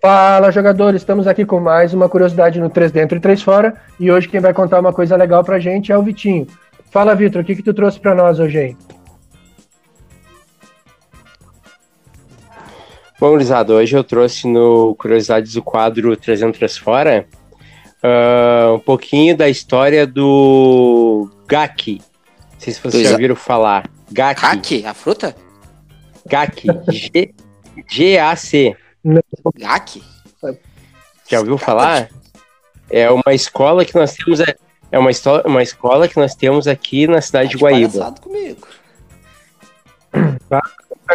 Fala, jogadores! Estamos aqui com mais uma curiosidade no 3 Dentro e 3 Fora. E hoje quem vai contar uma coisa legal pra gente é o Vitinho. Fala, Vitor, o que, que tu trouxe pra nós hoje aí? Bom, Lisado, hoje eu trouxe no Curiosidades do quadro 300 Fora uh, um pouquinho da história do Gaki. Não sei se vocês já ouviram falar. Gaki. Gaki? A fruta? Gaki. G-A-C. GAC? Já ouviu falar? É uma escola que nós temos. É, é uma, uma escola que nós temos aqui na cidade tá de Guaíba. comigo.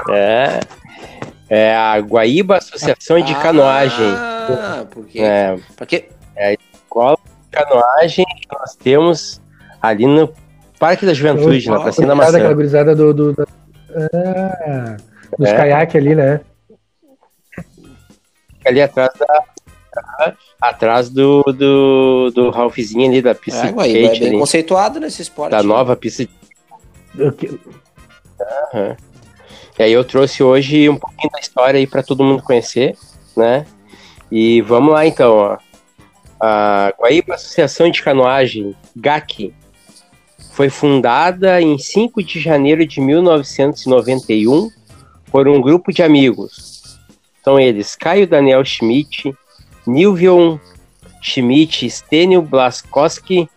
É. É a Guaíba Associação de Canoagem. Ah, porque. É, porque... é a escola de canoagem que nós temos ali no Parque da Juventude, na Pracinha da Maçã. Aquela gurizada do. do, do... Ah, dos é. caiaques ali, né? ali atrás da. Atrás do, do, do Ralphzinho ali, da pista é, de skate. É bem ali, conceituado nesse esporte. Da né? nova pista de... Uhum. E aí eu trouxe hoje um pouquinho da história aí para todo mundo conhecer, né? E vamos lá então, ó. A Guaíba Associação de Canoagem, GAC, foi fundada em 5 de janeiro de 1991 por um grupo de amigos, são eles Caio Daniel Schmidt, Nilvion Schmidt, Stênio Blaskowski,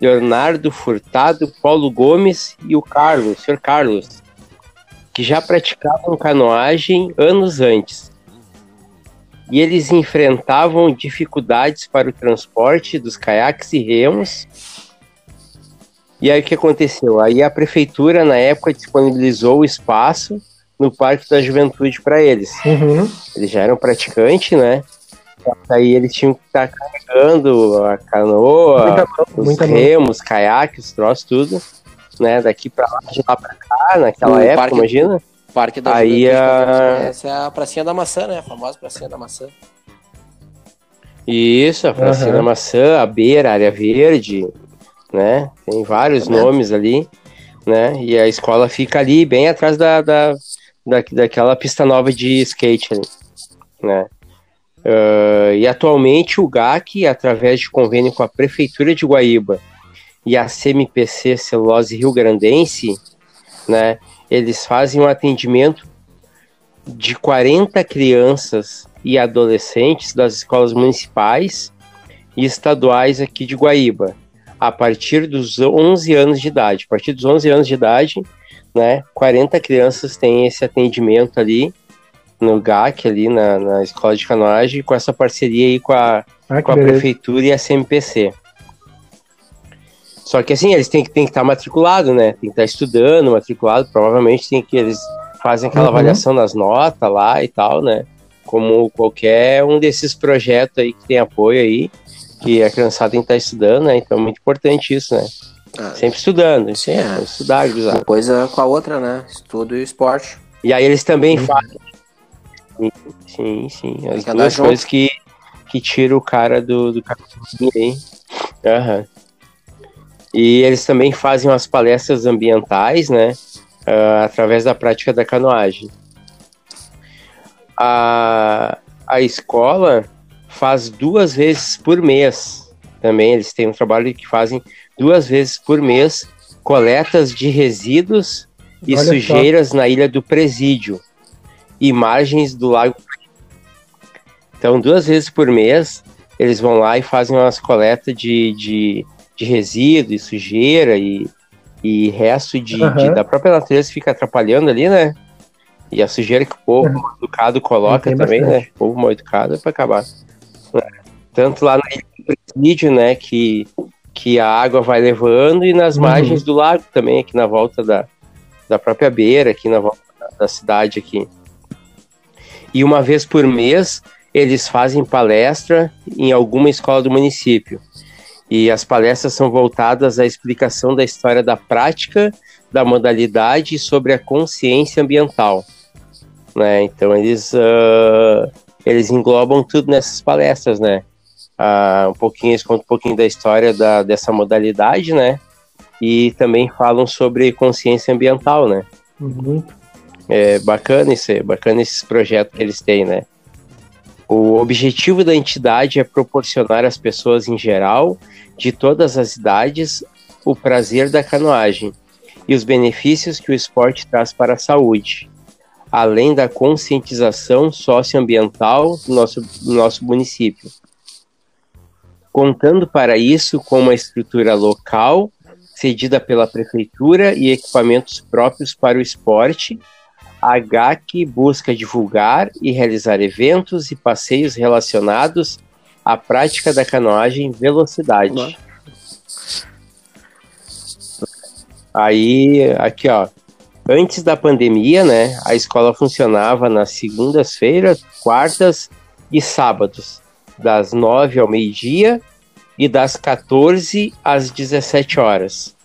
Leonardo Furtado, Paulo Gomes e o Carlos, o Sr. Carlos, que já praticavam canoagem anos antes. E eles enfrentavam dificuldades para o transporte dos caiaques e remos. E aí o que aconteceu? Aí a prefeitura, na época, disponibilizou o espaço no Parque da Juventude para eles. Uhum. Eles já eram praticantes, né? Aí eles tinham que estar carregando a canoa, muita, os muita remos, caiaques, os troços, tudo, né? Daqui para lá, de lá para cá, naquela o época, parque, imagina. Parque da Aí Juventude, a... essa é a pracinha da maçã, né? A famosa pracinha da maçã. Isso, a pracinha uhum. da maçã, a beira, a área verde, né? Tem vários tá nomes ali, né? E a escola fica ali, bem atrás da, da da, daquela pista nova de skate ali, né? Uh, e atualmente o GAC, através de convênio com a Prefeitura de Guaíba e a CMPC Celulose Rio Grandense, né, eles fazem um atendimento de 40 crianças e adolescentes das escolas municipais e estaduais aqui de Guaíba, a partir dos 11 anos de idade. A partir dos 11 anos de idade, né? 40 crianças têm esse atendimento ali no GAC, ali na, na escola de canoagem, com essa parceria aí com a, ah, com a prefeitura e a CMPC. Só que assim, eles têm que, têm que estar matriculados, né? Tem que estar estudando, matriculado, provavelmente tem que eles fazem aquela uhum. avaliação das notas lá e tal, né? Como qualquer um desses projetos aí que tem apoio aí, que a criançada tem que estar estudando, né? Então é muito importante isso, né? Ah, Sempre estudando. Sim, é. Estudar, usar. Uma coisa com a outra, né? Estudo e esporte. E aí eles também uhum. fazem. Sim, sim. As duas coisas que, que tiram o cara do, do caminho aí. Uhum. E eles também fazem umas palestras ambientais, né? Uh, através da prática da canoagem. A, a escola faz duas vezes por mês também. Eles têm um trabalho que fazem duas vezes por mês coletas de resíduos e Olha sujeiras só. na ilha do Presídio e margens do lago. Então, duas vezes por mês, eles vão lá e fazem umas coletas de, de, de resíduo e sujeira e, e resto de, uhum. de, da própria natureza que fica atrapalhando ali, né? E a sujeira que o povo uhum. mal educado coloca também, bastante. né? O povo mal educado é para acabar. Tanto lá na ilha do presídio, né? Que que a água vai levando e nas uhum. margens do lago também, aqui na volta da, da própria beira, aqui na volta da cidade aqui. E uma vez por mês eles fazem palestra em alguma escola do município. E as palestras são voltadas à explicação da história da prática, da modalidade e sobre a consciência ambiental. Né? Então eles, uh, eles englobam tudo nessas palestras, né? Uh, um pouquinho, eles contam um pouquinho da história da, dessa modalidade, né? E também falam sobre consciência ambiental, né? Uhum. É bacana isso aí, bacana esses projetos que eles têm, né? O objetivo da entidade é proporcionar às pessoas em geral, de todas as idades, o prazer da canoagem e os benefícios que o esporte traz para a saúde, além da conscientização socioambiental do nosso, do nosso município. Contando para isso com uma estrutura local, cedida pela prefeitura e equipamentos próprios para o esporte, a GAC busca divulgar e realizar eventos e passeios relacionados à prática da canoagem velocidade. Aí, aqui ó, antes da pandemia, né, a escola funcionava nas segundas-feiras, quartas e sábados, das nove ao meio-dia e das 14 às 17 horas.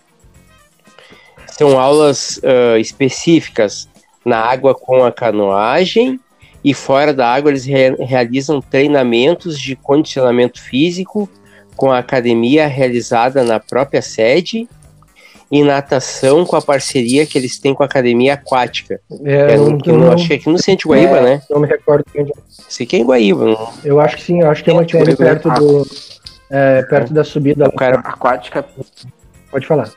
São aulas uh, específicas na água com a canoagem e fora da água eles re realizam treinamentos de condicionamento físico com a academia realizada na própria sede e natação com a parceria que eles têm com a academia aquática. É, é no, não, acho que é aqui no centro de Guaíba, é, né? Não me recordo. Onde... Sei que é em Guaíba. Não... Eu acho que sim, eu acho que é uma que ali perto do é, perto da subida. O cara aquática. Pode falar.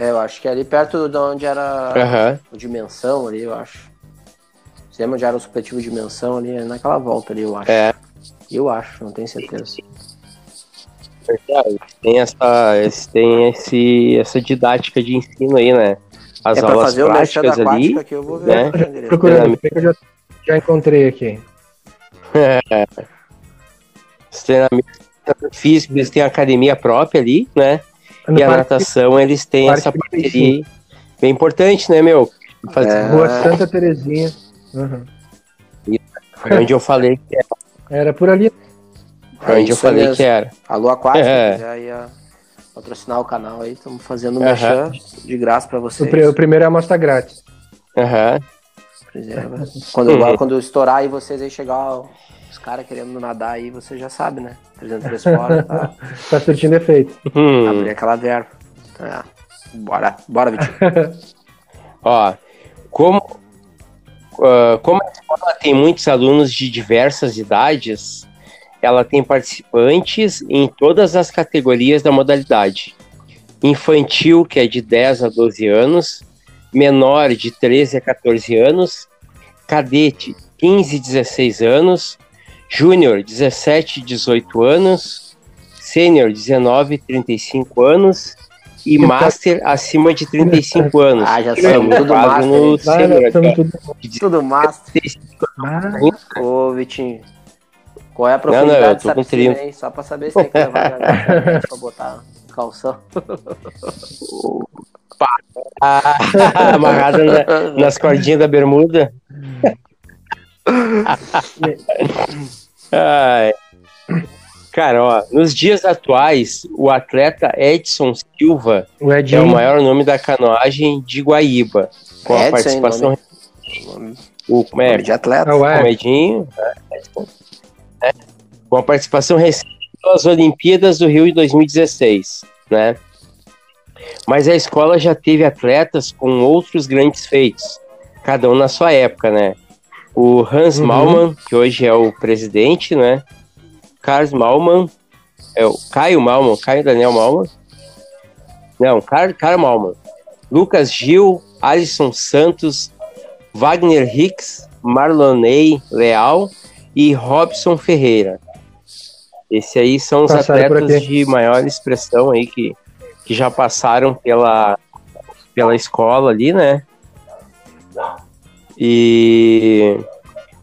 É, eu acho que é ali perto de onde era uhum. o Dimensão ali, eu acho. Você lembra onde era o supletivo Dimensão ali? É naquela volta ali, eu acho. É. Eu acho, não tenho certeza. Tem essa, tem esse, essa didática de ensino aí, né? As é aulas fazer práticas o ali. Que eu vou ver né? Procurando, eu já, já encontrei aqui. É. Os treinamentos físicos, eles têm academia própria ali, né? E a natação, eles têm essa parceria bem importante, né, meu? Fazer... É... Rua Santa Terezinha. Uhum. Foi onde eu falei que era. Era por ali. Foi onde é eu falei mesmo. que era. Alô Aquática, é. quiser ia patrocinar o canal aí, estamos fazendo um uhum. de graça para vocês. O, pr o, primeiro é a amostra grátis. Aham. Uhum. Quando, uhum. quando estourar aí vocês aí chegar os caras querendo nadar aí, você já sabe, né? 303 fora, tá? tá surtindo efeito. Hum. Abrir aquela verba. É. Bora, bora, Vitinho. Ó, como, uh, como a escola tem muitos alunos de diversas idades, ela tem participantes em todas as categorias da modalidade. Infantil, que é de 10 a 12 anos, menor de 13 a 14 anos, cadete 15 a 16 anos, Júnior, 17, 18 anos. Sênior, 19, 35 anos. E Master acima de 35 anos. Ah, já somos tudo Master. No sênior, tudo, tudo Master. Ô, Vitinho. Qual é a profundidade não, não, eu tô com piscina, hein? Só pra saber se tem que levar pra botar calção. Amarrado na, nas cordinhas da bermuda. Ai. Cara, ó, nos dias atuais, o atleta Edson Silva o é o maior nome da canoagem de Guaíba, com Edson, a participação. O, como é? de atleta. O Edinho. Né? Com a participação recente nas Olimpíadas do Rio de 2016, né? Mas a escola já teve atletas com outros grandes feitos, cada um na sua época, né? O Hans uhum. Malman, que hoje é o presidente, né? Carlos Malman, é o Caio Malman, Caio Daniel Malman. Não, Car, Caio Malman. Lucas Gil, Alisson Santos, Wagner Hicks, Marlonei Leal e Robson Ferreira. Esse aí são os passaram atletas de maior expressão aí que, que já passaram pela, pela escola ali, né? E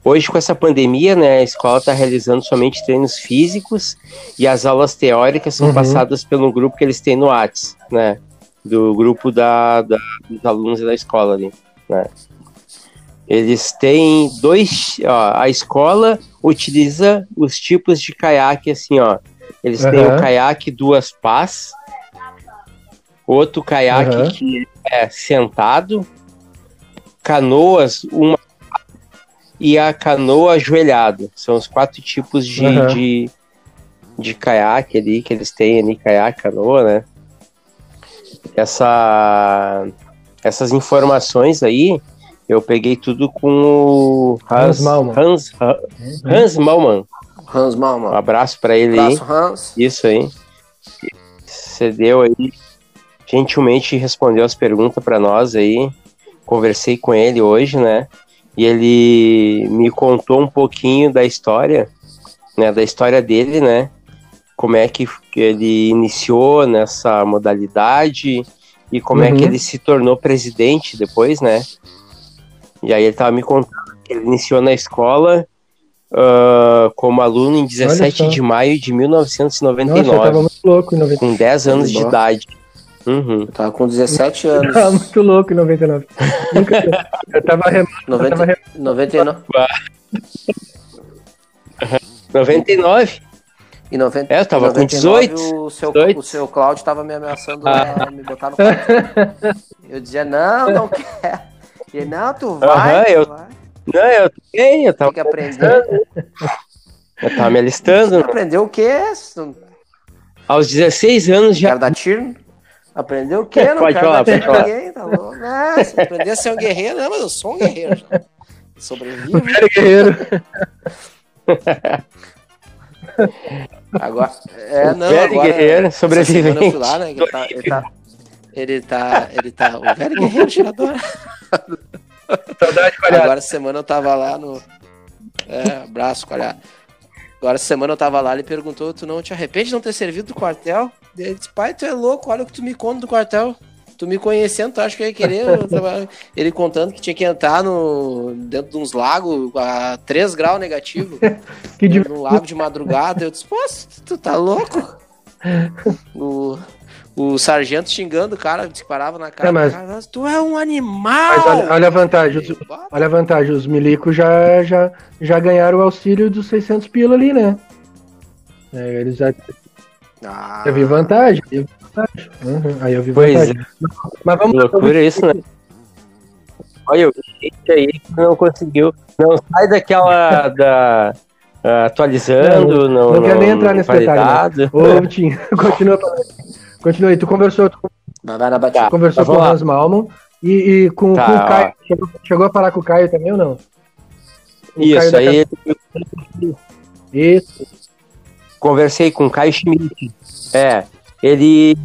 hoje, com essa pandemia, né, a escola está realizando somente treinos físicos e as aulas teóricas são uhum. passadas pelo grupo que eles têm no Whats, né? Do grupo da, da, dos alunos da escola ali, né? Eles têm dois. Ó, a escola utiliza os tipos de caiaque assim, ó. Eles uhum. têm o caiaque duas pás, outro caiaque uhum. que é sentado, canoas, uma e a canoa ajoelhado. São os quatro tipos de, uhum. de, de caiaque ali que eles têm ali, caiaque, canoa, né? Essa, essas informações aí eu peguei tudo com o Hans, Hans Malman. Hans, Hans, Malman. Hans Malman. Um abraço para ele abraço, aí. Hans. Isso aí. Você deu aí, gentilmente respondeu as perguntas para nós aí. Conversei com ele hoje, né? E ele me contou um pouquinho da história, né? Da história dele, né? Como é que ele iniciou nessa modalidade e como uhum. é que uhum. ele se tornou presidente depois, né? E aí ele tava me contando que ele iniciou na escola uh, como aluno em 17 de maio de 1999. Nossa, eu tava muito louco em 99. Com 10 anos de idade. Uhum. Eu tava com 17 anos. Eu tava muito louco em 99. Nunca, eu tava remando. 90, eu tava remando. 99. 99? E 90, é, eu tava 99, com 18. O seu, 18. o seu Cláudio tava me ameaçando ah. a me botar no quarto. Eu dizia, não, não quero. Ele, não, tu vai. Uhum, tu eu... vai. Não, eu tenho, eu tava. Tem que aprender. Eu tava me alistando. Você aprendeu o quê? Aos 16 anos já. Quero dar tiro? Aprendeu o quê? Não pode falar, pode falar. Ninguém, tá louco. Nossa, aprender a ser um guerreiro. Não, mas eu sou um guerreiro já. Sobrevivo. guerreiro. Agora, é, não, velho agora, guerreiro, sobrevivente. Eu fui lá, né, ele tá, ele tá, ele tá, ele tá, o velho guerreiro tirador. Saudade, Agora semana eu tava lá no. É, abraço, Qualhado. Agora essa semana eu tava lá, ele perguntou: Tu não te arrepende de não ter servido do quartel? Ele disse: Pai, tu é louco, olha o que tu me conta do quartel. Tu me conhecendo, tu acha que eu ia querer? ele contando que tinha que entrar no, dentro de uns lagos a 3 graus negativo. que de... Num lago de madrugada. Eu disse: Pô, tu tá louco? O, o sargento xingando o cara, disparava na cara. É, mas... cara tu é um animal! Mas olha, olha a vantagem, os, olha a vantagem, os milicos já, já, já ganharam o auxílio dos 600 pila ali, né? É, eles já... Ah. Eu vi vantagem, eu vi vantagem. Uhum, aí eu vi pois vantagem. É. Mas vamos... Loucura isso, né? Olha, o gente aí não conseguiu, não sai daquela da... Uh, atualizando, não, não, não, quer nem entrar nesse detalhe. Né? Ô, Tim, continua falando. Continua aí, tu conversou, tu tá, conversou com o Hans Malman e, e com, tá, com, o Caio. Chegou, chegou, a falar com o Caio também ou não? O Isso, aí. Isso. Conversei com o Caio Schmidt. É, ele,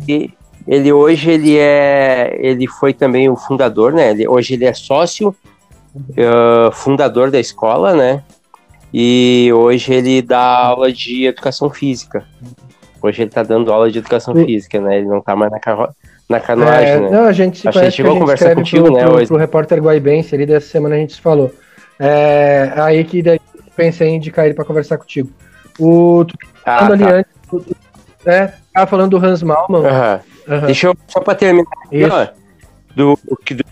ele hoje ele é, ele foi também o fundador, né? Ele, hoje ele é sócio, uh, fundador da escola, né? E hoje ele dá aula de educação física. Hoje ele tá dando aula de educação física, né? Ele não tá mais na, carro... na canoagem, é, né? Não, a gente que a gente conversar contigo, pro, né? Pro, hoje. pro repórter Guaibense ali dessa semana a gente se falou. É, aí que daí pensei em indicar ele pra conversar contigo. O, tu ah, falando tá. ali antes, tu, é, tava falando do Hans Malman. Uhum. Uhum. Deixa eu, só pra terminar aqui, ó, do, do, do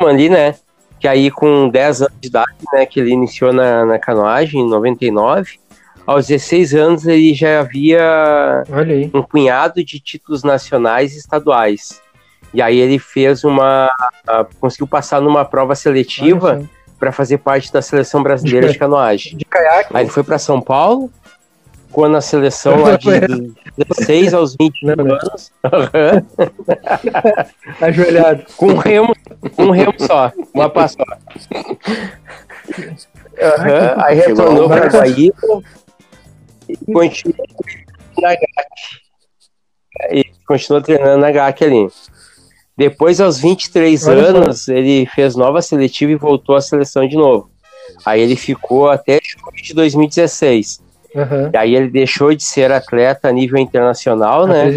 Malman ali, né? Que aí com 10 anos de idade, né, que ele iniciou na, na canoagem, em 99, aos 16 anos ele já havia um punhado de títulos nacionais e estaduais. E aí ele fez uma. conseguiu passar numa prova seletiva para fazer parte da seleção brasileira de, canoagem. De caiaque. Aí ele foi para São Paulo, ficou na seleção lá de 16 aos 20 não, anos. Ajoelhado. Com um remo, um remo só, uma pá só. Uhum. Aí retornou para Guaíba e continua na GAC. E continua treinando na GAC ali. Depois, aos 23 Olha anos, só. ele fez nova seletiva e voltou à seleção de novo. Aí ele ficou até julho de 2016. Uhum. E aí ele deixou de ser atleta a nível internacional, a né?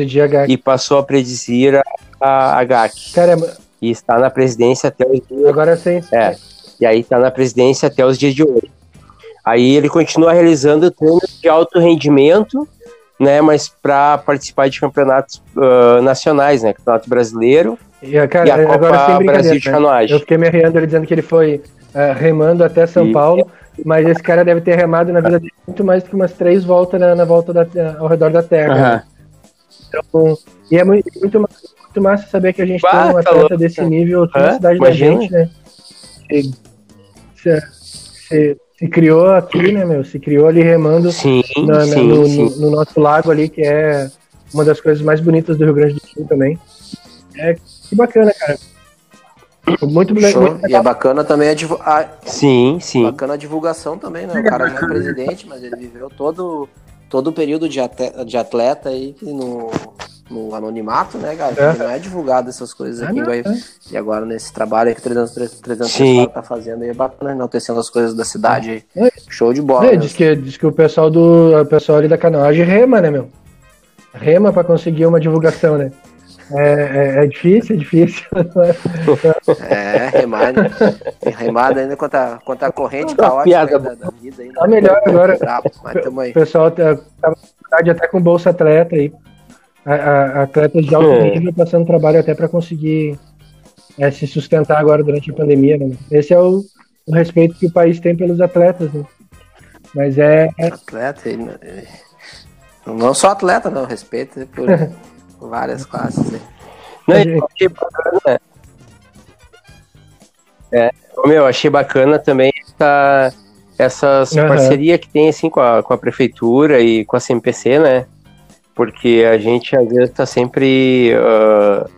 E passou a presidir a, a GAC. Caramba. E está na presidência até os dias. Agora sim. É. E aí está na presidência até os dias de hoje. Aí ele continua realizando treinos de alto rendimento, né? Mas para participar de campeonatos uh, nacionais, né? Campeonato brasileiro e, cara, e a Copa agora, Brasil de né? Canoagem. Eu fiquei me arreando ele dizendo que ele foi uh, remando até São e... Paulo. mas esse cara deve ter remado na vida dele muito mais do que umas três voltas na, na volta da, ao redor da Terra. Uhum. Então, e é muito, muito, muito massa saber que a gente bah, tem um tá atleta tá desse nível aqui na cidade Imagina. da gente, né? Se, se, se, criou aqui, né, meu? Se criou ali remando sim, na, sim, no, sim. No, no, nosso lago ali, que é uma das coisas mais bonitas do Rio Grande do Sul também. É que bacana, cara. Muito, muito legal. E é bacana também a, a, sim, sim. Bacana a divulgação também, né? O cara não é presidente, mas ele viveu todo, todo o período de atleta, de atleta aí no, no anonimato, né, cara? É. Não é divulgado essas coisas aqui. vai, é. E agora nesse trabalho que o 300, 300 tá fazendo aí é bacana, enaltecendo as coisas da cidade. É. Show de bola. É, diz, que, diz que o pessoal do o pessoal ali da canoagem rema, né, meu? Rema para conseguir uma divulgação, né? É, é, é, difícil, é difícil. É, remada. Remada ainda contra, a, contra a corrente caótica da, da, vida. Ainda. Tá melhor agora. O pessoal tá, tá até com bolsa atleta aí. A, a, atletas de alto nível passando trabalho até para conseguir é, se sustentar agora durante a pandemia. Né? Esse é o, o, respeito que o país tem pelos atletas. Né? Mas é. é... Atleta, não só atleta, não, respeito por. várias classes. Né? Não, eu achei bacana. É, meu, achei bacana também essa, essas uhum. parcerias que tem assim com a, com a prefeitura e com a CMPC, né? Porque a gente às vezes tá sempre. Uh...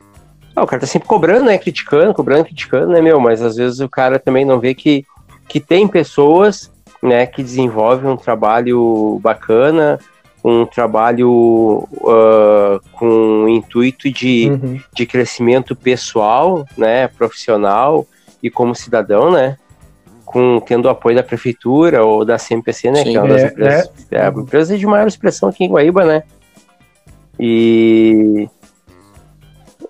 Ah, o cara tá sempre cobrando, né? Criticando, cobrando, criticando, né, meu? Mas às vezes o cara também não vê que, que tem pessoas né, que desenvolvem um trabalho bacana, um trabalho uh, com o intuito de, uhum. de crescimento pessoal, né, profissional e como cidadão, né, com tendo o apoio da prefeitura ou da CMPC, né, Sim, que é uma das é, empresas, é. É a empresa de maior expressão aqui em Guaíba, né, e,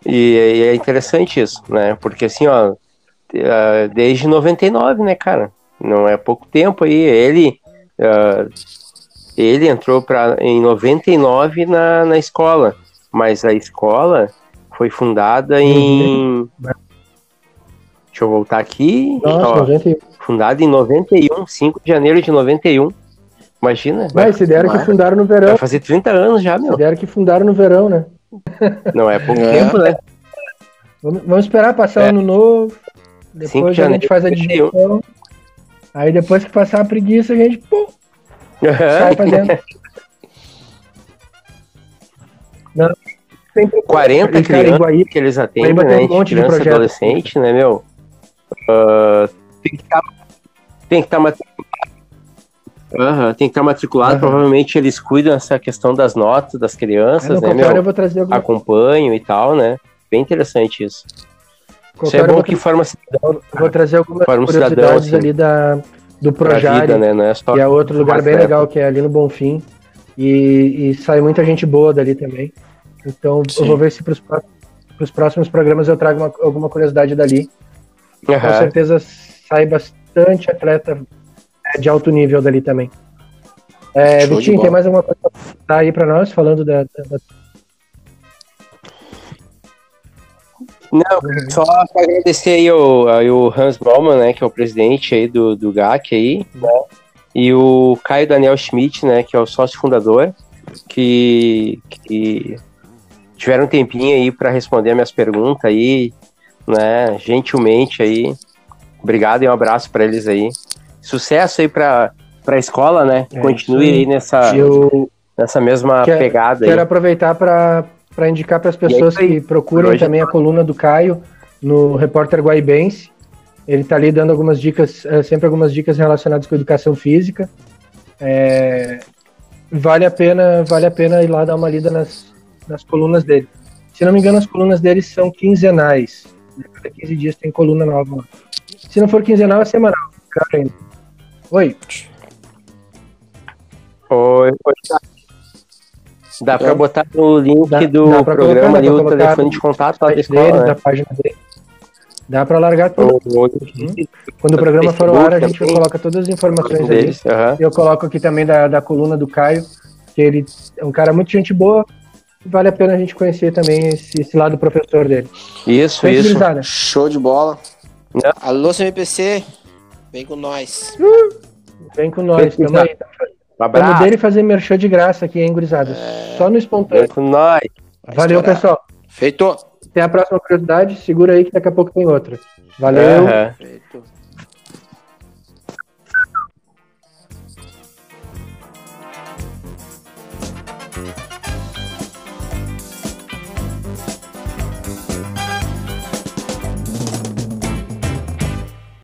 e, é interessante isso, né, porque assim, ó, ah, desde 99, né, cara, não é pouco tempo aí, ele uh, ele entrou pra, em 99 na, na escola, mas a escola foi fundada em. Deixa eu voltar aqui. Nossa, ó, fundada em 91, 5 de janeiro de 91. Imagina. Mas se deram que fundaram no verão. Vai fazer 30 anos já, meu. Se deram que fundaram no verão, né? Não é pouco é. tempo, né? Vamos, vamos esperar passar é. ano novo. Depois de a gente faz a digestão. Aí depois que passar a preguiça, a gente pô, Sai pra dentro. Não, 40 crianças que eles atendem, né? Um monte criança de adolescente, né, meu? Uh, tem que estar tem que estar matriculado. Uhum, tem que estar matriculado. Uhum. Provavelmente eles cuidam dessa questão das notas das crianças, né, meu? Eu vou trazer alguma... Acompanham e tal, né? Bem interessante isso. Qualquer isso é bom que forma cidadão. Vou trazer algumas forma curiosidades cidadão, assim. ali da, do Projari, né? é que é outro lugar bem legal, que é ali no Bonfim. E, e sai muita gente boa dali também. Então Sim. eu vou ver se para os próximos programas eu trago uma, alguma curiosidade dali. Uhum. Com certeza sai bastante atleta é, de alto nível dali também. É, Vitinho, tem mais alguma coisa para aí para nós, falando da, da, Não, só agradecer aí o, aí o Hans Baumann, né, que é o presidente aí do, do GAC aí, né, e o Caio Daniel Schmidt, né, que é o sócio fundador, que, que tiveram um tempinho aí para responder minhas perguntas aí, né, gentilmente aí. Obrigado e um abraço para eles aí. Sucesso aí para a escola, né? É, Continue aí nessa, eu... nessa mesma quero, pegada aí. Quero aproveitar para indicar para as pessoas aí, que procurem também a coluna do Caio no Repórter Guaibense. Ele está ali dando algumas dicas, é, sempre algumas dicas relacionadas com educação física. É, vale a pena, vale a pena ir lá dar uma lida nas, nas colunas dele. Se não me engano, as colunas dele são quinzenais. Cada 15 dias tem coluna nova. Se não for quinzenal, é semanal. Oi. Oi, oi. Dá para botar no link dá, do dá programa ali o telefone de contato lá da escola, dele, né? da página dele. Dá para largar tudo. Uhum. Quando o programa for ao ar, a gente coloca todas as informações deles. Uhum. Eu coloco aqui também da, da coluna do Caio, que ele é um cara muito gente boa. Vale a pena a gente conhecer também esse, esse lado professor dele. Isso, isso. Show de bola. Não. Alô, CMPC, vem com nós. Vem com nós, tamo aí. Vamos dele fazer merchan de graça aqui, hein, gurizada? É... Só no espontâneo. Vem com nós. Valeu, pessoal. Feito. Até a próxima curiosidade. Segura aí que daqui a pouco tem outra. Valeu. Uhum. Feito.